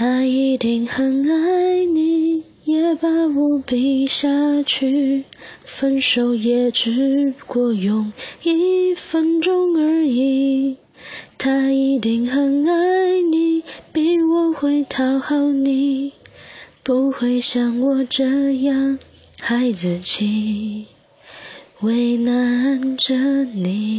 他一定很爱你也把我比下去分手也只不过用一分钟而已他一定很爱你比我会讨好你不会像我这样孩子气为难着你。